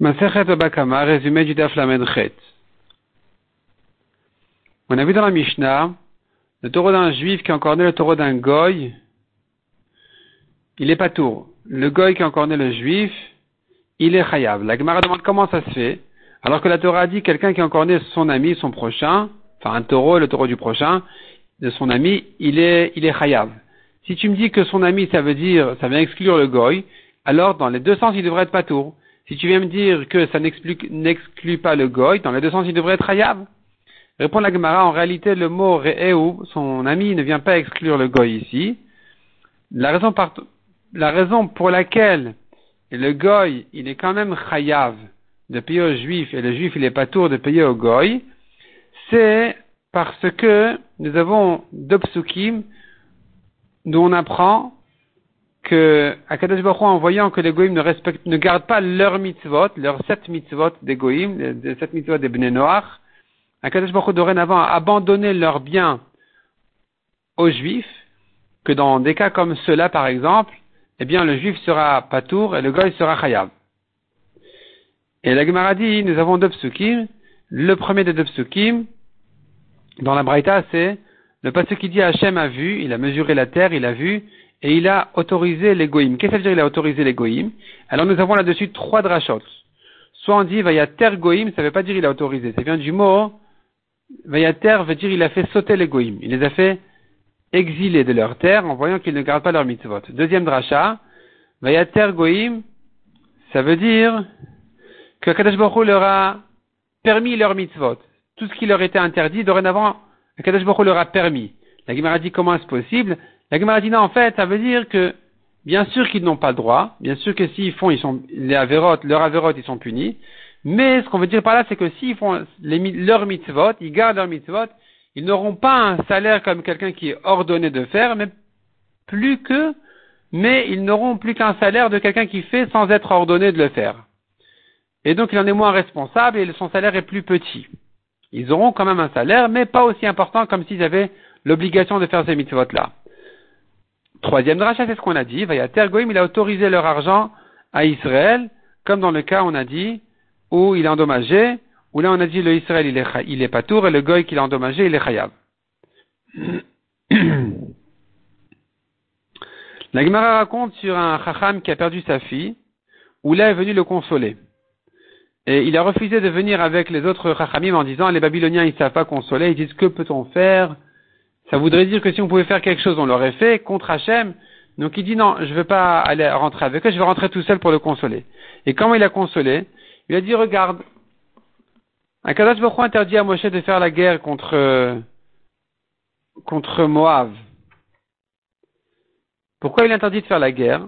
Masechet Bakama, résumé du Daf. On a vu dans la Mishnah, le taureau d'un juif qui a encore né le taureau d'un goy, il est pas tour. Le goy qui a encore né le juif, il est chayav. La Gemara demande comment ça se fait, alors que la Torah dit quelqu'un qui a encore né son ami, son prochain, enfin un taureau, le taureau du prochain, de son ami, il est, il est chayav. Si tu me dis que son ami, ça veut dire, ça vient exclure le goy, alors dans les deux sens, il devrait être pas tour. Si tu viens me dire que ça n'exclut pas le goy, dans les deux sens, il devrait être hayav. Répond la Gemara, en réalité, le mot re'eu, son ami, ne vient pas exclure le goy ici. La raison, pour laquelle le goy, il est quand même chayav de payer au juif et le juif, il est pas tour de payer au goy, c'est parce que nous avons deux psukim dont on apprend que Akadosh Baruch en voyant que les goïms ne ne gardent pas leurs mitzvot, leurs sept mitzvot des goïms, les sept mitzvot des bnei noirs, Akadosh Baruch dorénavant a abandonné leurs biens aux juifs, que dans des cas comme ceux-là par exemple, eh bien le juif sera patour et le goï sera chayav. Et la Gemara dit, nous avons deux psukim. Le premier des deux psukim, dans la Braïta, c'est le pasuk qui dit Hachem a vu, il a mesuré la terre, il a vu, et il a autorisé les goïms. Qu'est-ce que ça veut dire il a autorisé les goïms Alors nous avons là-dessus trois drachot. Soit on dit vayater goïm, ça ne veut pas dire il a autorisé, ça vient du mot vayater veut dire il a fait sauter les goïms. Il les a fait exiler de leur terre en voyant qu'ils ne gardent pas leur mitzvot. Deuxième dracha, vayater goïm, ça veut dire que Kadosh Baruch leur a permis leur mitzvot. Tout ce qui leur était interdit, dorénavant, Kadosh Baruch leur a permis. La Gemara dit comment est-ce possible? La Gemara en fait, ça veut dire que, bien sûr qu'ils n'ont pas le droit, bien sûr que s'ils font, ils sont, les avérotes, leurs avérotes, ils sont punis, mais ce qu'on veut dire par là, c'est que s'ils font les, leurs mitzvot, ils gardent leurs mitzvot, ils n'auront pas un salaire comme quelqu'un qui est ordonné de faire, mais plus que, mais ils n'auront plus qu'un salaire de quelqu'un qui fait sans être ordonné de le faire. Et donc il en est moins responsable et son salaire est plus petit. Ils auront quand même un salaire, mais pas aussi important comme s'ils avaient l'obligation de faire ces mitzvot-là. Troisième dracha, c'est ce qu'on a dit. Vayater Goïm, il a autorisé leur argent à Israël, comme dans le cas, on a dit, où il est endommagé, où là, on a dit, le Israël, il est, il est pas tour, et le Goï qu'il a endommagé, il est chayav. La Gemara raconte sur un chacham qui a perdu sa fille, où là est venu le consoler. Et il a refusé de venir avec les autres chachamim en disant, les Babyloniens, ils savent pas consoler, ils disent, que peut-on faire? Ça voudrait dire que si on pouvait faire quelque chose, on l'aurait fait contre Hachem. Donc il dit non, je ne veux pas aller rentrer avec eux, je vais rentrer tout seul pour le consoler. Et comment il a consolé? Il a dit regarde, Akadosh Baruch interdit à Moshe de faire la guerre contre contre Moab. Pourquoi il interdit de faire la guerre?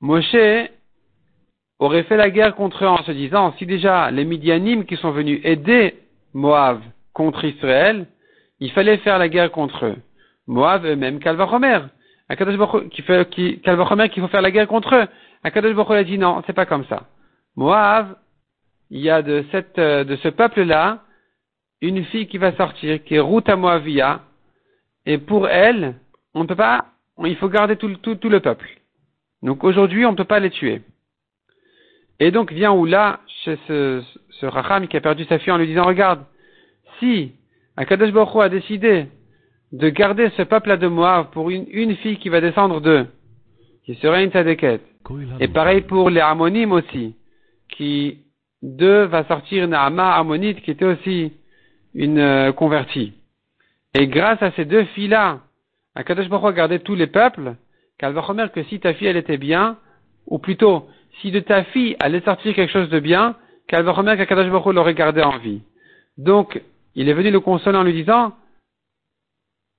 Moshe aurait fait la guerre contre eux en se disant si déjà les Midianim qui sont venus aider Moab contre Israël, il fallait faire la guerre contre eux. Moab eux-mêmes, Kalvachomer. qui fait, qui, qu'il faut faire la guerre contre eux. Akadosh Baruch a dit non, c'est pas comme ça. Moab, il y a de cette, euh, de ce peuple-là, une fille qui va sortir, qui est Ruta Moavia, et pour elle, on ne peut pas, il faut garder tout, tout, le peuple. Donc aujourd'hui, on ne peut pas les tuer. Et donc vient Oula chez ce, ce Racham qui a perdu sa fille en lui disant, regarde, si Akadosh Baruch a décidé de garder ce peuple-là de Moab pour une, une, fille qui va descendre d'eux, qui serait une tzadeket. Et pareil pour les Ammonimes aussi, qui d'eux va sortir Naama Ammonite qui était aussi une euh, convertie. Et grâce à ces deux filles-là, Akadosh Baruch a gardé tous les peuples, qu'elle va remettre que si ta fille elle était bien, ou plutôt, si de ta fille allait sortir quelque chose de bien, qu'elle va remettre qu'Akadosh Baruch l'aurait gardé en vie. Donc, il est venu le consoler en lui disant,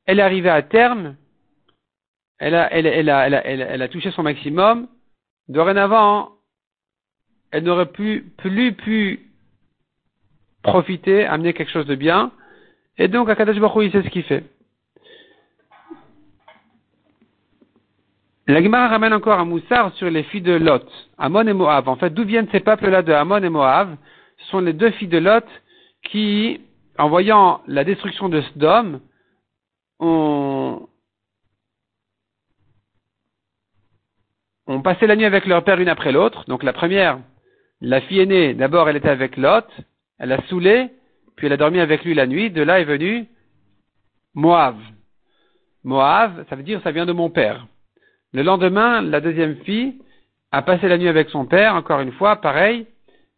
elle est arrivée à terme, elle a, touché son maximum, dorénavant, elle n'aurait plus, plus pu profiter, amener quelque chose de bien, et donc Akadash Baruch il sait ce qu'il fait. La Gemara ramène encore un moussard sur les filles de Lot, Amon et Moab. En fait, d'où viennent ces peuples-là de Amon et Moab? Ce sont les deux filles de Lot qui en voyant la destruction de Sodome, ont, ont passé la nuit avec leur père une après l'autre. Donc la première, la fille aînée, d'abord elle était avec Lot, elle a saoulé, puis elle a dormi avec lui la nuit. De là est venu Moab. Moab, ça veut dire ça vient de mon père. Le lendemain, la deuxième fille a passé la nuit avec son père, encore une fois, pareil,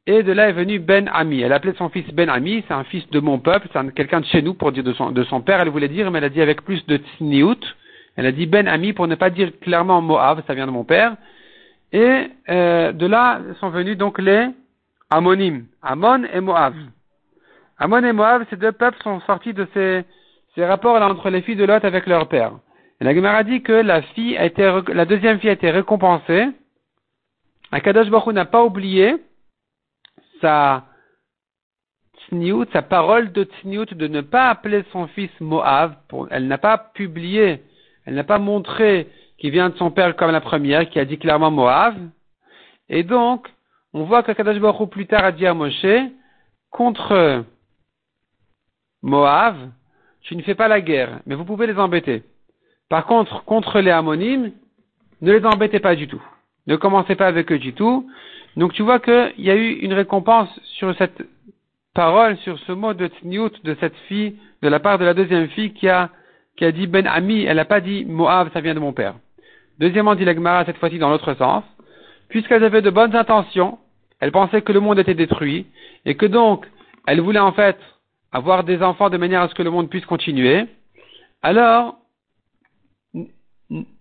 et de là est venu Ben Ami. Elle appelait son fils Ben Ami, c'est un fils de mon peuple, c'est quelqu'un de chez nous pour dire de son, de son père, elle voulait dire, mais elle a dit avec plus de tsniout. Elle a dit Ben Ami pour ne pas dire clairement Moab, ça vient de mon père. Et euh, de là sont venus donc les Amonim, Amon et Moab. Amon et Moab, ces deux peuples sont sortis de ces, ces rapports là entre les filles de Lot avec leur père. Et la Gemara dit que la fille a été, la deuxième fille a été récompensée. Akadosh Baruch n'a pas oublié sa sa parole de tsniout de ne pas appeler son fils Moab. elle n'a pas publié, elle n'a pas montré qu'il vient de son père comme la première, qui a dit clairement Moab. Et donc, on voit que Kadosh Baruch plus tard a dit à Moshe, contre Moab, tu ne fais pas la guerre, mais vous pouvez les embêter. Par contre, contre les Ammonimes, ne les embêtez pas du tout. Ne commencez pas avec eux du tout. Donc tu vois qu'il y a eu une récompense sur cette parole, sur ce mot de Tniout de cette fille, de la part de la deuxième fille qui a, qui a dit Ben Ami, elle n'a pas dit Moab, ça vient de mon père. Deuxièmement, dit l'Agmara, cette fois-ci dans l'autre sens, puisqu'elles avaient de bonnes intentions, elles pensaient que le monde était détruit, et que donc, elles voulaient en fait avoir des enfants de manière à ce que le monde puisse continuer, alors,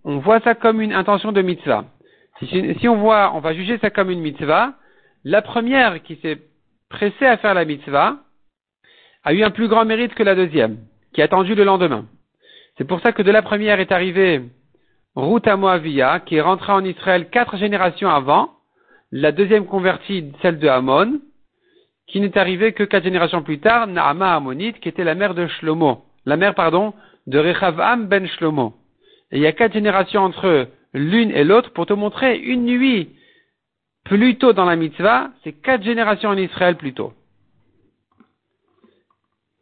on voit ça comme une intention de mitzvah. Si, on voit, on va juger ça comme une mitzvah, la première qui s'est pressée à faire la mitzvah a eu un plus grand mérite que la deuxième, qui a attendu le lendemain. C'est pour ça que de la première est arrivée Ruth Moavia, qui est rentrée en Israël quatre générations avant, la deuxième convertie, celle de Hamon, qui n'est arrivée que quatre générations plus tard, Naama Ammonite, qui était la mère de Shlomo, la mère, pardon, de Rechavam ben Shlomo. Et il y a quatre générations entre l'une et l'autre pour te montrer une nuit plus tôt dans la mitzvah, c'est quatre générations en Israël plus tôt.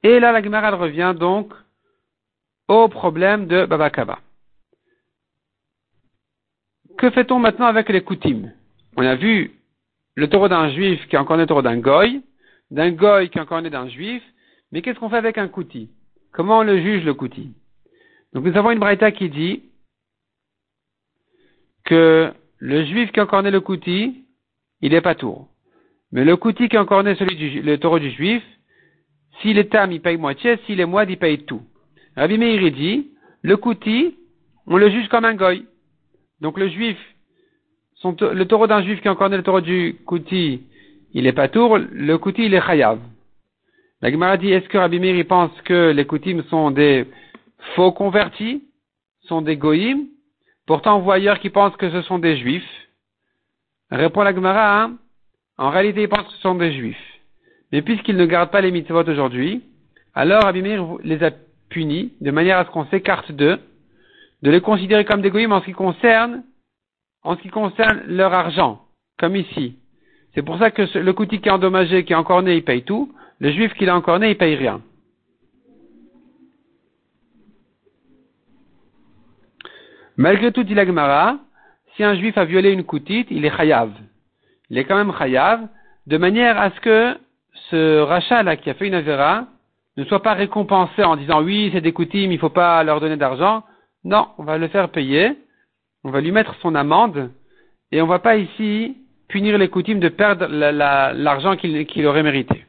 Et là, la Gemara revient donc au problème de Babakaba. Que fait-on maintenant avec les coutumes? On a vu le taureau d'un juif qui est encore le taureau d'un goy, d'un goy qui est encore né d'un juif, mais qu'est-ce qu'on fait avec un kouti? Comment on le juge le kouti? Donc nous avons une braïta qui dit que le juif qui né le kouti, il est pas tour. Mais le kouti qui né celui du, le taureau du juif, s'il est tam, il paye moitié, s'il est moide, il paye tout. Rabbi Meir dit, le kouti, on le juge comme un goy. Donc le juif, le taureau d'un juif qui né le taureau du kouti, il est pas tour, le kouti, il est chayav. La Gemara dit, est-ce que Rabbi Meir pense que les koutim sont des faux convertis, sont des goyim, Pourtant, on voit ailleurs qui pensent que ce sont des juifs. Répond la Gemara, hein. en réalité, ils pensent que ce sont des juifs. Mais puisqu'ils ne gardent pas les mitzvot aujourd'hui, alors Abimir les a punis de manière à ce qu'on s'écarte d'eux, de les considérer comme des goyim en ce qui concerne, en ce qui concerne leur argent, comme ici. C'est pour ça que le kouti qui est endommagé, qui est encore né, il paye tout. Le juif qui l'a encore né, il paye rien. Malgré tout, dit l'Agmara, si un juif a violé une koutite, il est chayav. Il est quand même chayav, de manière à ce que ce rachat-là qui a fait une avéra ne soit pas récompensé en disant oui, c'est des koutimes, il ne faut pas leur donner d'argent. Non, on va le faire payer, on va lui mettre son amende, et on ne va pas ici punir les koutimes de perdre l'argent qu'il aurait mérité.